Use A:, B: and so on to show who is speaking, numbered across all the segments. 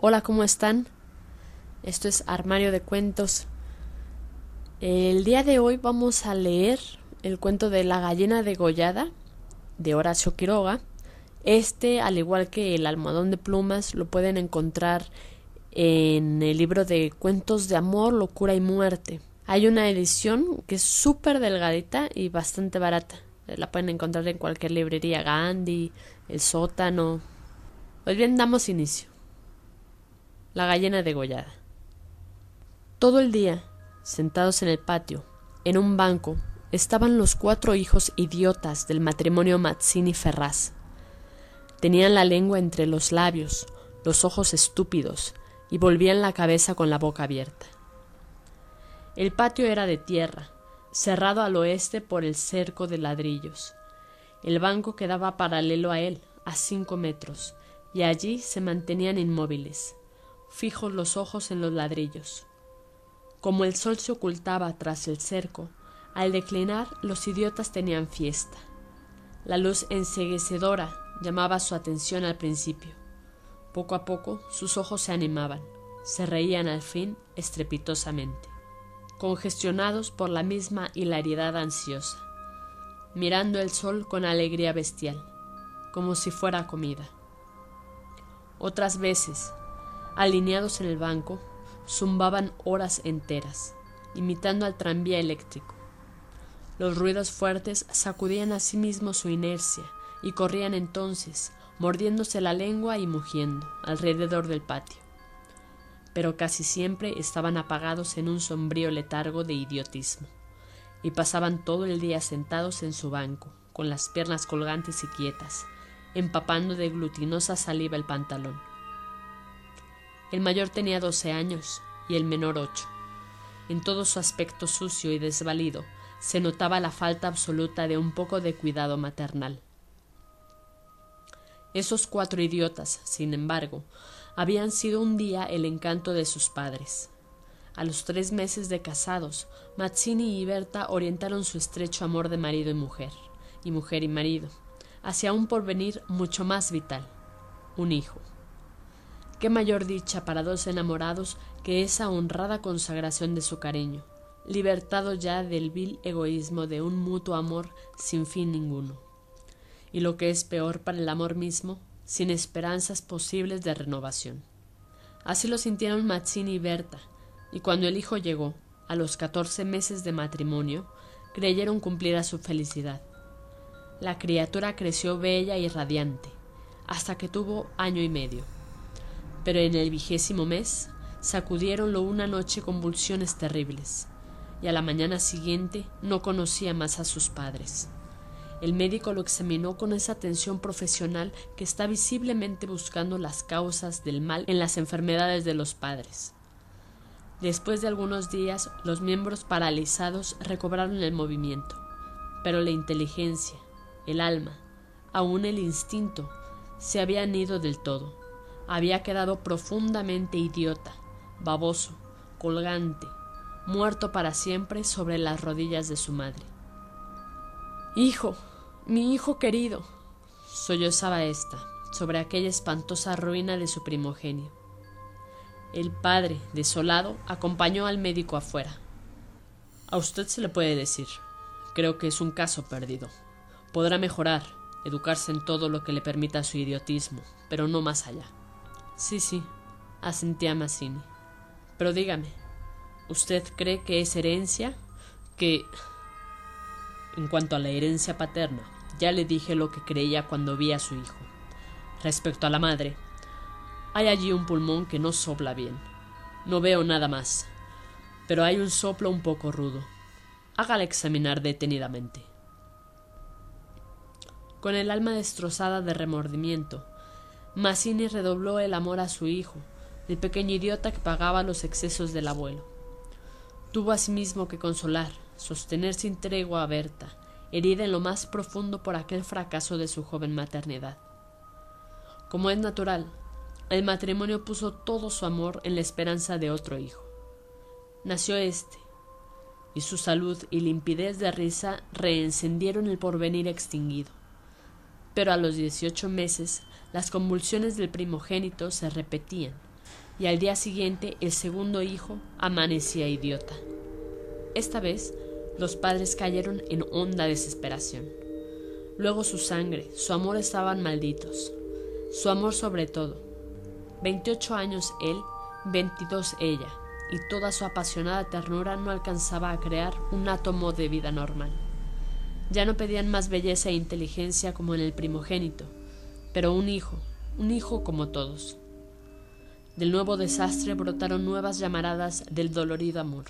A: Hola, ¿cómo están? Esto es Armario de Cuentos. El día de hoy vamos a leer el cuento de La gallina degollada de Horacio Quiroga. Este, al igual que el almohadón de plumas, lo pueden encontrar en el libro de Cuentos de Amor, Locura y Muerte. Hay una edición que es súper delgadita y bastante barata. La pueden encontrar en cualquier librería, Gandhi, El Sótano. Pues bien, damos inicio la gallina degollada. Todo el día, sentados en el patio, en un banco, estaban los cuatro hijos idiotas del matrimonio Mazzini Ferraz. Tenían la lengua entre los labios, los ojos estúpidos, y volvían la cabeza con la boca abierta. El patio era de tierra, cerrado al oeste por el cerco de ladrillos. El banco quedaba paralelo a él, a cinco metros, y allí se mantenían inmóviles, fijos los ojos en los ladrillos. Como el sol se ocultaba tras el cerco, al declinar los idiotas tenían fiesta. La luz enseguecedora llamaba su atención al principio. Poco a poco sus ojos se animaban, se reían al fin estrepitosamente, congestionados por la misma hilaridad ansiosa, mirando el sol con alegría bestial, como si fuera comida. Otras veces, alineados en el banco, zumbaban horas enteras, imitando al tranvía eléctrico. Los ruidos fuertes sacudían a sí mismos su inercia y corrían entonces, mordiéndose la lengua y mugiendo, alrededor del patio. Pero casi siempre estaban apagados en un sombrío letargo de idiotismo, y pasaban todo el día sentados en su banco, con las piernas colgantes y quietas, empapando de glutinosa saliva el pantalón. El mayor tenía doce años y el menor ocho. En todo su aspecto sucio y desvalido se notaba la falta absoluta de un poco de cuidado maternal. Esos cuatro idiotas, sin embargo, habían sido un día el encanto de sus padres. A los tres meses de casados, Mazzini y Berta orientaron su estrecho amor de marido y mujer, y mujer y marido, hacia un porvenir mucho más vital, un hijo. Qué mayor dicha para dos enamorados que esa honrada consagración de su cariño, libertado ya del vil egoísmo de un mutuo amor sin fin ninguno. Y lo que es peor para el amor mismo, sin esperanzas posibles de renovación. Así lo sintieron Mazzini y Berta, y cuando el hijo llegó, a los catorce meses de matrimonio, creyeron cumplir a su felicidad. La criatura creció bella y radiante, hasta que tuvo año y medio pero en el vigésimo mes sacudieronlo una noche convulsiones terribles, y a la mañana siguiente no conocía más a sus padres. El médico lo examinó con esa atención profesional que está visiblemente buscando las causas del mal en las enfermedades de los padres. Después de algunos días, los miembros paralizados recobraron el movimiento, pero la inteligencia, el alma, aun el instinto, se habían ido del todo había quedado profundamente idiota, baboso, colgante, muerto para siempre sobre las rodillas de su madre. Hijo, mi hijo querido, sollozaba ésta sobre aquella espantosa ruina de su primogenio. El padre, desolado, acompañó al médico afuera. A usted se le puede decir. Creo que es un caso perdido. Podrá mejorar, educarse en todo lo que le permita su idiotismo, pero no más allá. Sí, sí, asentía Mazzini. Pero dígame, ¿usted cree que es herencia? Que... En cuanto a la herencia paterna, ya le dije lo que creía cuando vi a su hijo. Respecto a la madre, hay allí un pulmón que no sopla bien. No veo nada más, pero hay un soplo un poco rudo. Hágala examinar detenidamente. Con el alma destrozada de remordimiento, Mazzini redobló el amor a su hijo, el pequeño idiota que pagaba los excesos del abuelo. Tuvo asimismo que consolar, sostener sin tregua a Berta, herida en lo más profundo por aquel fracaso de su joven maternidad. Como es natural, el matrimonio puso todo su amor en la esperanza de otro hijo. Nació éste, y su salud y limpidez de risa reencendieron el porvenir extinguido. Pero a los dieciocho meses las convulsiones del primogénito se repetían, y al día siguiente el segundo hijo amanecía idiota. Esta vez los padres cayeron en honda desesperación. Luego su sangre, su amor estaban malditos. Su amor sobre todo. Veintiocho años él, veintidós ella, y toda su apasionada ternura no alcanzaba a crear un átomo de vida normal. Ya no pedían más belleza e inteligencia como en el primogénito, pero un hijo, un hijo como todos. Del nuevo desastre brotaron nuevas llamaradas del dolorido amor,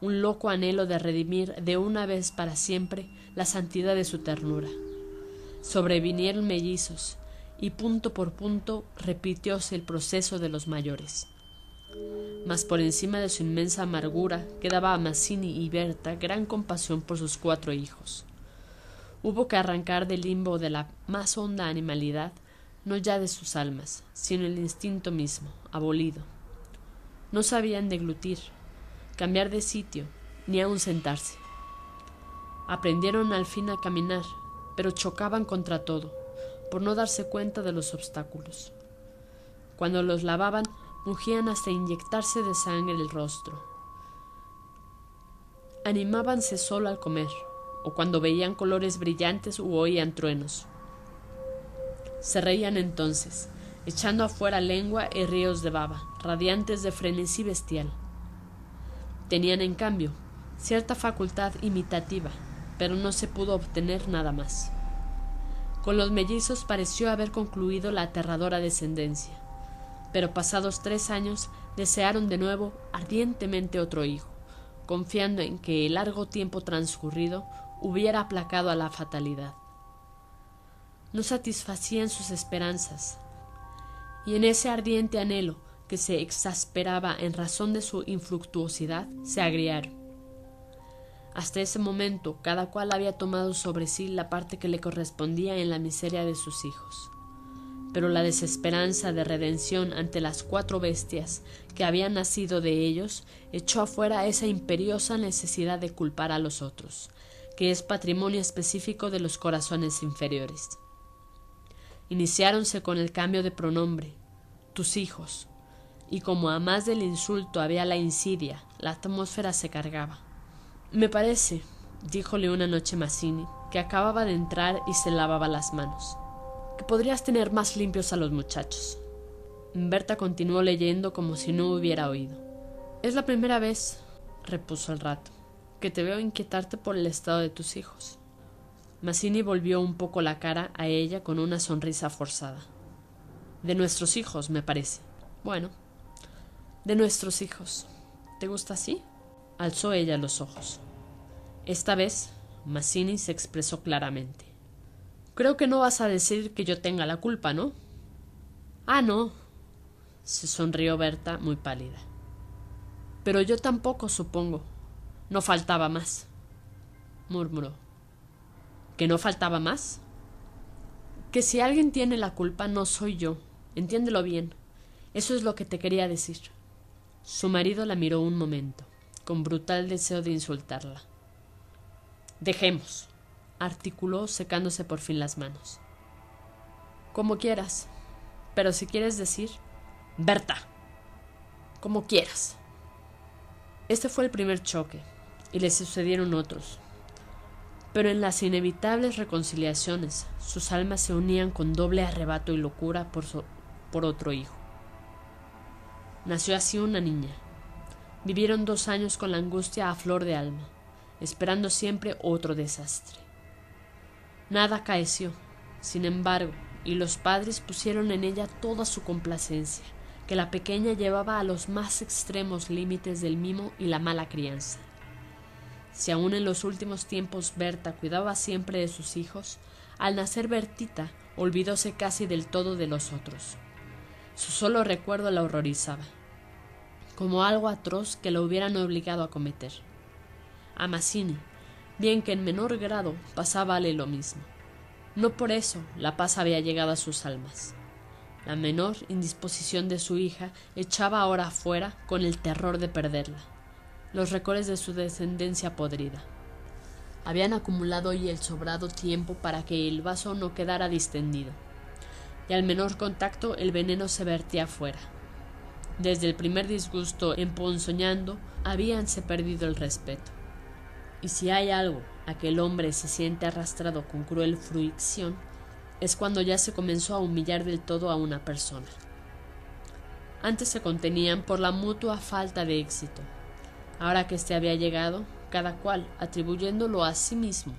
A: un loco anhelo de redimir de una vez para siempre la santidad de su ternura. Sobrevinieron mellizos, y punto por punto repitióse el proceso de los mayores. Mas por encima de su inmensa amargura quedaba a Mazzini y Berta gran compasión por sus cuatro hijos. Hubo que arrancar del limbo de la más honda animalidad no ya de sus almas, sino el instinto mismo, abolido. No sabían deglutir, cambiar de sitio, ni aun sentarse. Aprendieron al fin a caminar, pero chocaban contra todo, por no darse cuenta de los obstáculos. Cuando los lavaban, mugían hasta inyectarse de sangre el rostro. Animábanse solo al comer, o cuando veían colores brillantes u oían truenos. Se reían entonces, echando afuera lengua y ríos de baba, radiantes de frenesí bestial. Tenían, en cambio, cierta facultad imitativa, pero no se pudo obtener nada más. Con los mellizos pareció haber concluido la aterradora descendencia, pero pasados tres años desearon de nuevo ardientemente otro hijo, confiando en que el largo tiempo transcurrido hubiera aplacado a la fatalidad no satisfacían sus esperanzas, y en ese ardiente anhelo que se exasperaba en razón de su infructuosidad, se agriaron. Hasta ese momento cada cual había tomado sobre sí la parte que le correspondía en la miseria de sus hijos. Pero la desesperanza de redención ante las cuatro bestias que habían nacido de ellos echó afuera esa imperiosa necesidad de culpar a los otros, que es patrimonio específico de los corazones inferiores. Iniciáronse con el cambio de pronombre, tus hijos, y como a más del insulto había la insidia, la atmósfera se cargaba. Me parece, díjole una noche Mazzini, que acababa de entrar y se lavaba las manos, que podrías tener más limpios a los muchachos. Berta continuó leyendo como si no hubiera oído. Es la primera vez, repuso el rato, que te veo inquietarte por el estado de tus hijos. Mazzini volvió un poco la cara a ella con una sonrisa forzada. De nuestros hijos, me parece. Bueno, de nuestros hijos. ¿Te gusta así? Alzó ella los ojos. Esta vez, Mazzini se expresó claramente. Creo que no vas a decir que yo tenga la culpa, ¿no? Ah, no. se sonrió Berta muy pálida. Pero yo tampoco, supongo. No faltaba más. murmuró que no faltaba más. Que si alguien tiene la culpa no soy yo. Entiéndelo bien. Eso es lo que te quería decir. Su marido la miró un momento, con brutal deseo de insultarla. Dejemos, articuló secándose por fin las manos. Como quieras. Pero si quieres decir. Berta. Como quieras. Este fue el primer choque, y le sucedieron otros, pero en las inevitables reconciliaciones sus almas se unían con doble arrebato y locura por, por otro hijo. Nació así una niña. Vivieron dos años con la angustia a flor de alma, esperando siempre otro desastre. Nada acaeció, sin embargo, y los padres pusieron en ella toda su complacencia, que la pequeña llevaba a los más extremos límites del mimo y la mala crianza. Si aún en los últimos tiempos Berta cuidaba siempre de sus hijos, al nacer Bertita olvidóse casi del todo de los otros. Su solo recuerdo la horrorizaba, como algo atroz que la hubieran obligado a cometer. A Mazzini, bien que en menor grado, pasábale lo mismo. No por eso la paz había llegado a sus almas. La menor indisposición de su hija echaba ahora afuera con el terror de perderla los recores de su descendencia podrida. Habían acumulado hoy el sobrado tiempo para que el vaso no quedara distendido, y al menor contacto el veneno se vertía afuera. Desde el primer disgusto emponzoñando, habíanse perdido el respeto. Y si hay algo a que el hombre se siente arrastrado con cruel fruición, es cuando ya se comenzó a humillar del todo a una persona. Antes se contenían por la mutua falta de éxito. Ahora que éste había llegado, cada cual, atribuyéndolo a sí mismo,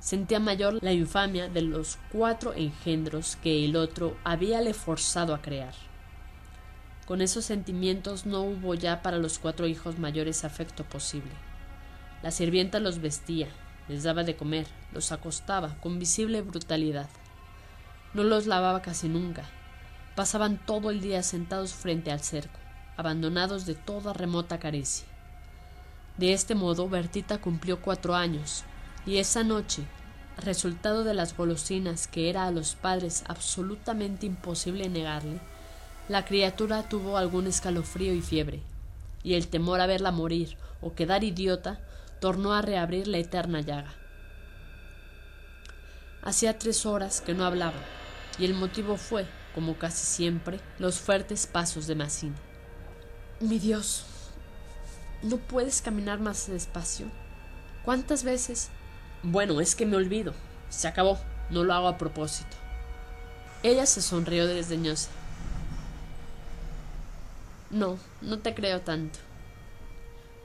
A: sentía mayor la infamia de los cuatro engendros que el otro habíale forzado a crear. Con esos sentimientos no hubo ya para los cuatro hijos mayores afecto posible. La sirvienta los vestía, les daba de comer, los acostaba con visible brutalidad. No los lavaba casi nunca. Pasaban todo el día sentados frente al cerco, abandonados de toda remota caricia. De este modo Bertita cumplió cuatro años, y esa noche, resultado de las golosinas que era a los padres absolutamente imposible negarle, la criatura tuvo algún escalofrío y fiebre, y el temor a verla morir o quedar idiota tornó a reabrir la eterna llaga. Hacía tres horas que no hablaba, y el motivo fue, como casi siempre, los fuertes pasos de Massini. Mi Dios, ¿no puedes caminar más despacio? ¿Cuántas veces? Bueno, es que me olvido. Se acabó. No lo hago a propósito. Ella se sonrió desdeñosa. No, no te creo tanto.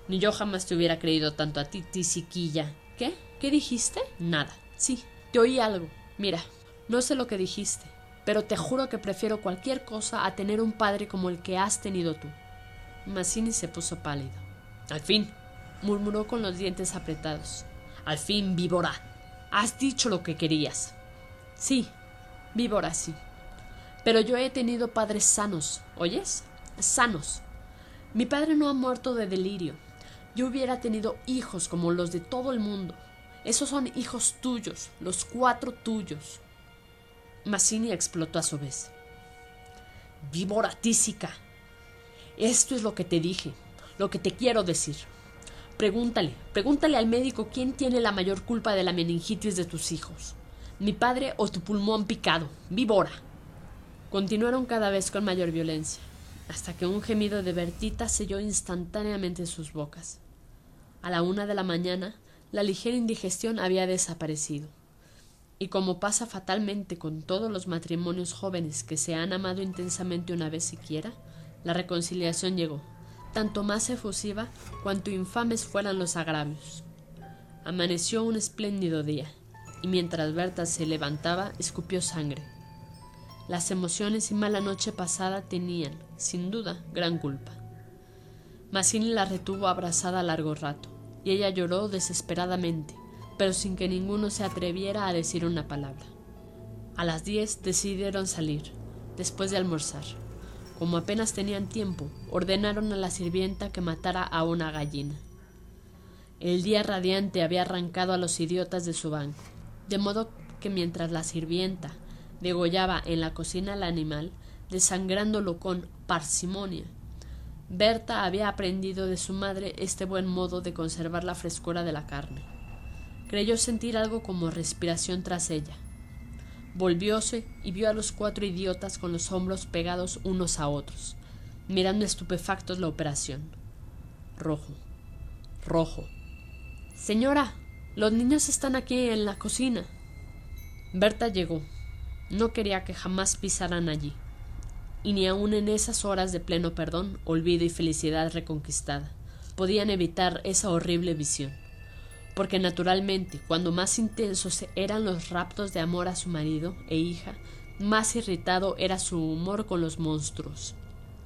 A: Ni yo jamás te hubiera creído tanto a ti, tisiquilla. ¿Qué? ¿Qué dijiste? Nada. Sí, te oí algo. Mira, no sé lo que dijiste, pero te juro que prefiero cualquier cosa a tener un padre como el que has tenido tú. Mazzini se puso pálido. Al fin, murmuró con los dientes apretados. Al fin, víbora. Has dicho lo que querías. Sí, víbora, sí. Pero yo he tenido padres sanos, ¿oyes? sanos. Mi padre no ha muerto de delirio. Yo hubiera tenido hijos como los de todo el mundo. Esos son hijos tuyos, los cuatro tuyos. Mazzini explotó a su vez. Víbora tísica. Esto es lo que te dije, lo que te quiero decir. Pregúntale, pregúntale al médico quién tiene la mayor culpa de la meningitis de tus hijos. Mi padre o tu pulmón picado. Víbora. Continuaron cada vez con mayor violencia hasta que un gemido de Bertita selló instantáneamente sus bocas. A la una de la mañana, la ligera indigestión había desaparecido. Y como pasa fatalmente con todos los matrimonios jóvenes que se han amado intensamente una vez siquiera, la reconciliación llegó, tanto más efusiva cuanto infames fueran los agravios. Amaneció un espléndido día, y mientras Berta se levantaba, escupió sangre las emociones y mala noche pasada tenían, sin duda, gran culpa. La retuvo abrazada largo rato, y ella lloró desesperadamente, pero sin que ninguno se atreviera a decir una palabra. A las diez decidieron salir, después de almorzar. Como apenas tenían tiempo, ordenaron a la sirvienta que matara a una gallina. El día radiante había arrancado a los idiotas de su banco, de modo que mientras la sirvienta degollaba en la cocina al animal, desangrándolo con parsimonia. Berta había aprendido de su madre este buen modo de conservar la frescura de la carne. Creyó sentir algo como respiración tras ella. Volvióse y vio a los cuatro idiotas con los hombros pegados unos a otros, mirando estupefactos la operación. Rojo. Rojo. Señora. Los niños están aquí en la cocina. Berta llegó, no quería que jamás pisaran allí, y ni aun en esas horas de pleno perdón, olvido y felicidad reconquistada, podían evitar esa horrible visión, porque naturalmente, cuando más intensos eran los raptos de amor a su marido e hija, más irritado era su humor con los monstruos.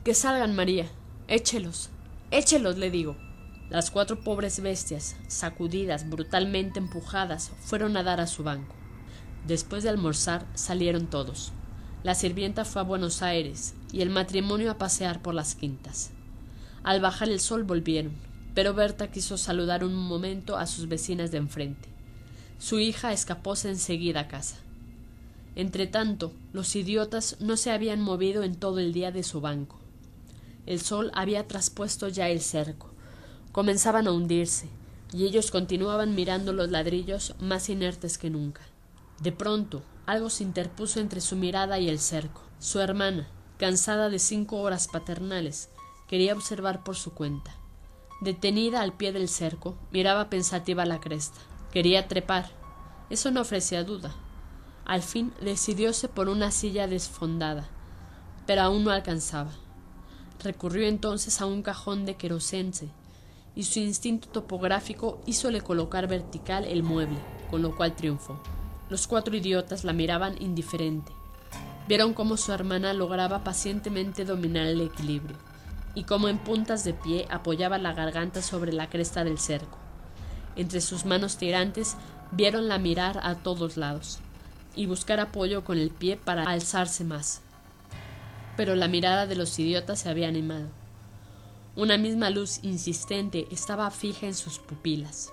A: Que salgan, María. Échelos. Échelos, le digo. Las cuatro pobres bestias, sacudidas, brutalmente empujadas, fueron a dar a su banco. Después de almorzar salieron todos. La sirvienta fue a Buenos Aires y el matrimonio a pasear por las quintas. Al bajar el sol volvieron, pero Berta quiso saludar un momento a sus vecinas de enfrente. Su hija escapóse enseguida a casa. Entretanto, los idiotas no se habían movido en todo el día de su banco. El sol había traspuesto ya el cerco. Comenzaban a hundirse, y ellos continuaban mirando los ladrillos más inertes que nunca. De pronto, algo se interpuso entre su mirada y el cerco. Su hermana, cansada de cinco horas paternales, Quería observar por su cuenta. Detenida al pie del cerco, miraba pensativa la cresta. Quería trepar. Eso no ofrecía duda. Al fin decidióse por una silla desfondada, pero aún no alcanzaba. Recurrió entonces a un cajón de querosense, y su instinto topográfico hízole colocar vertical el mueble, con lo cual triunfó. Los cuatro idiotas la miraban indiferente. Vieron cómo su hermana lograba pacientemente dominar el equilibrio, y cómo en puntas de pie apoyaba la garganta sobre la cresta del cerco. Entre sus manos tirantes vieronla mirar a todos lados, y buscar apoyo con el pie para alzarse más. Pero la mirada de los idiotas se había animado. Una misma luz insistente estaba fija en sus pupilas.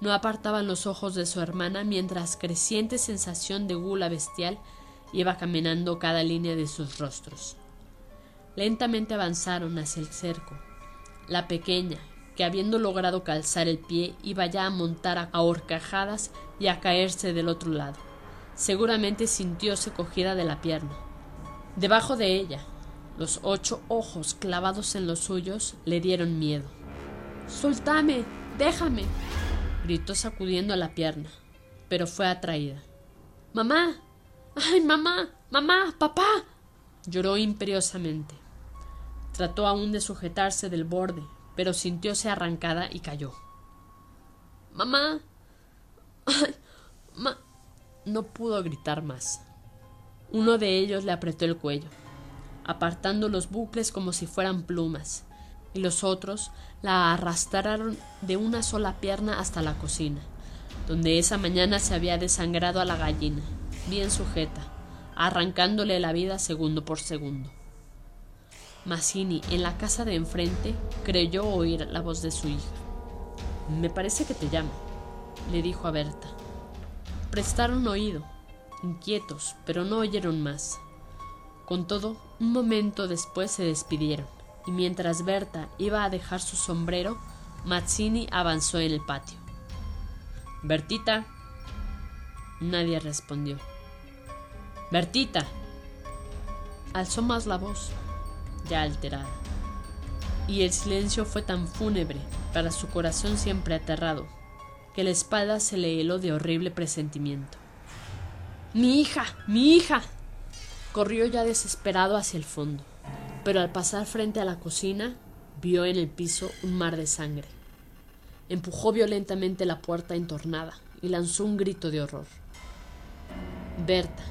A: No apartaban los ojos de su hermana mientras creciente sensación de gula bestial iba caminando cada línea de sus rostros. Lentamente avanzaron hacia el cerco. La pequeña, que habiendo logrado calzar el pie, iba ya a montar a horcajadas y a caerse del otro lado. Seguramente sintióse cogida de la pierna. Debajo de ella, los ocho ojos clavados en los suyos le dieron miedo. Soltame. déjame. Gritó sacudiendo la pierna, pero fue atraída. Mamá. ¡Ay, mamá! ¡Mamá! ¡Papá! lloró imperiosamente. Trató aún de sujetarse del borde, pero sintióse arrancada y cayó. Mamá. ¡Ay! Ma no pudo gritar más. Uno de ellos le apretó el cuello, apartando los bucles como si fueran plumas, y los otros la arrastraron de una sola pierna hasta la cocina, donde esa mañana se había desangrado a la gallina, bien sujeta, arrancándole la vida segundo por segundo. Mazzini, en la casa de enfrente, creyó oír la voz de su hija. Me parece que te llama, le dijo a Berta. Prestaron oído, inquietos, pero no oyeron más. Con todo, un momento después se despidieron, y mientras Berta iba a dejar su sombrero, Mazzini avanzó en el patio. Bertita. Nadie respondió. Bertita. Alzó más la voz, ya alterada. Y el silencio fue tan fúnebre para su corazón siempre aterrado, que la espalda se le heló de horrible presentimiento. Mi hija. mi hija. Corrió ya desesperado hacia el fondo, pero al pasar frente a la cocina vio en el piso un mar de sangre. Empujó violentamente la puerta entornada y lanzó un grito de horror. Berta,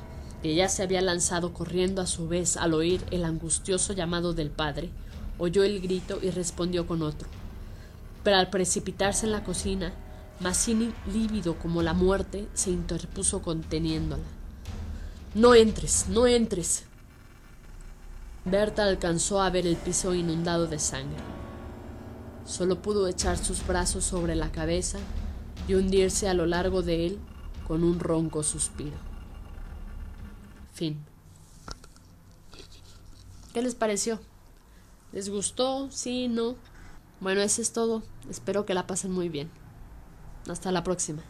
A: que ya se había lanzado corriendo a su vez al oír el angustioso llamado del padre, oyó el grito y respondió con otro. Pero al precipitarse en la cocina, Mazzini, lívido como la muerte, se interpuso conteniéndola. No entres, no entres. Berta alcanzó a ver el piso inundado de sangre. Solo pudo echar sus brazos sobre la cabeza y hundirse a lo largo de él con un ronco suspiro. Fin. ¿Qué les pareció? ¿Les gustó? ¿Sí? ¿No? Bueno, eso es todo. Espero que la pasen muy bien. Hasta la próxima.